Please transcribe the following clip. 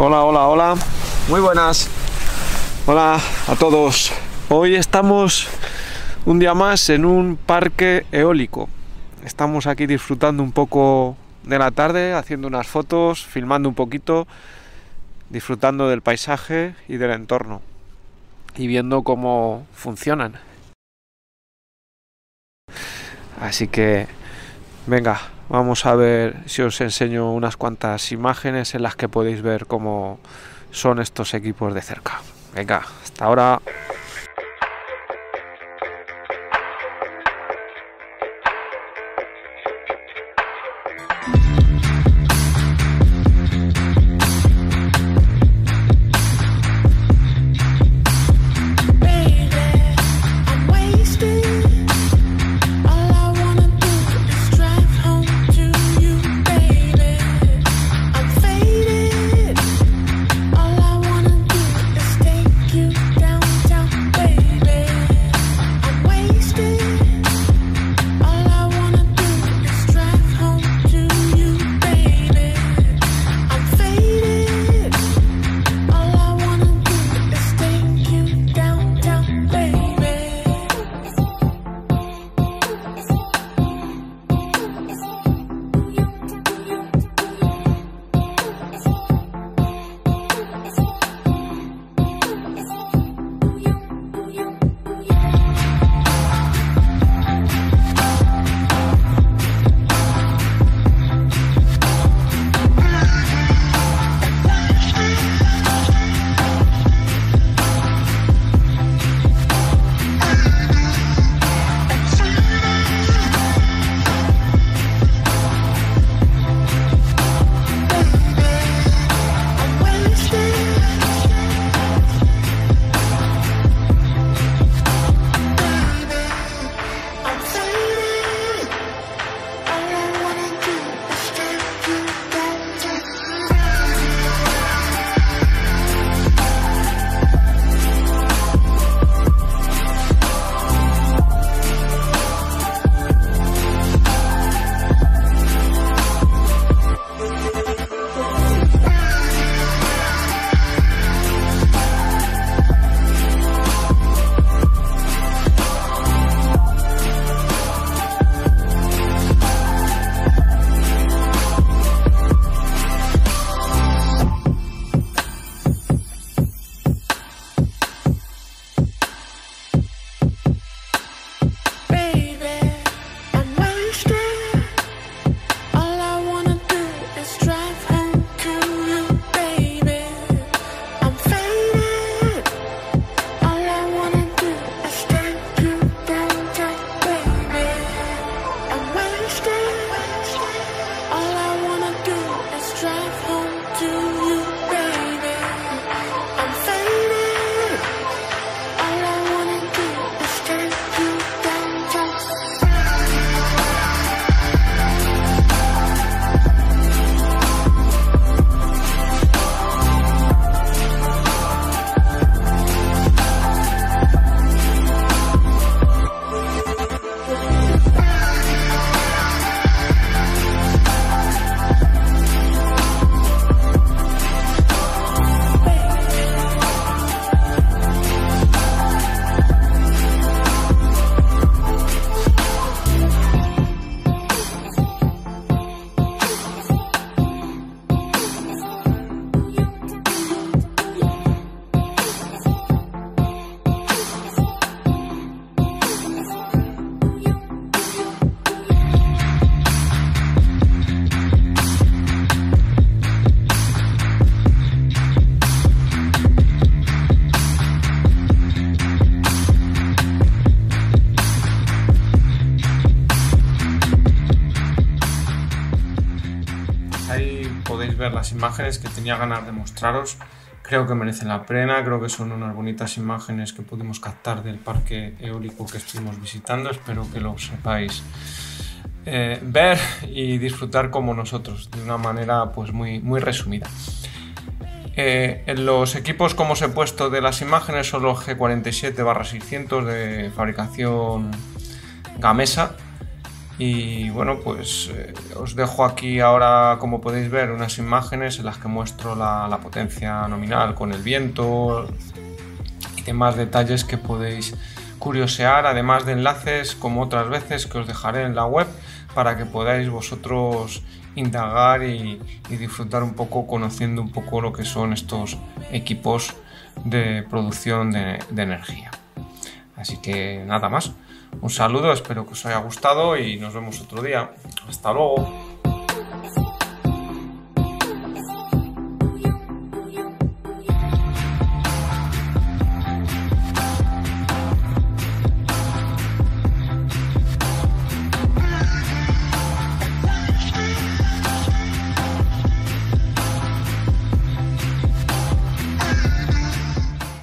Hola, hola, hola. Muy buenas. Hola a todos. Hoy estamos un día más en un parque eólico. Estamos aquí disfrutando un poco de la tarde, haciendo unas fotos, filmando un poquito, disfrutando del paisaje y del entorno y viendo cómo funcionan. Así que, venga, vamos a ver si os enseño unas cuantas imágenes en las que podéis ver cómo son estos equipos de cerca. Venga, hasta ahora. Ver las imágenes que tenía ganas de mostraros. Creo que merecen la pena, creo que son unas bonitas imágenes que pudimos captar del parque eólico que estuvimos visitando. Espero que lo sepáis eh, ver y disfrutar como nosotros, de una manera pues muy, muy resumida. Eh, los equipos, como os he puesto de las imágenes, son los G47-600 de fabricación Gamesa y bueno, pues eh, os dejo aquí ahora, como podéis ver, unas imágenes en las que muestro la, potencia nominal con el viento, más detalles que podéis curiosear, además de enlaces como otras veces que os dejaré en la web para que podáis vosotros indagar y, disfrutar un poco conociendo un poco lo que son estos equipos de producción de energía. Así que nada más. Un saludo, espero que os haya gustado y nos vemos otro día. Hasta luego.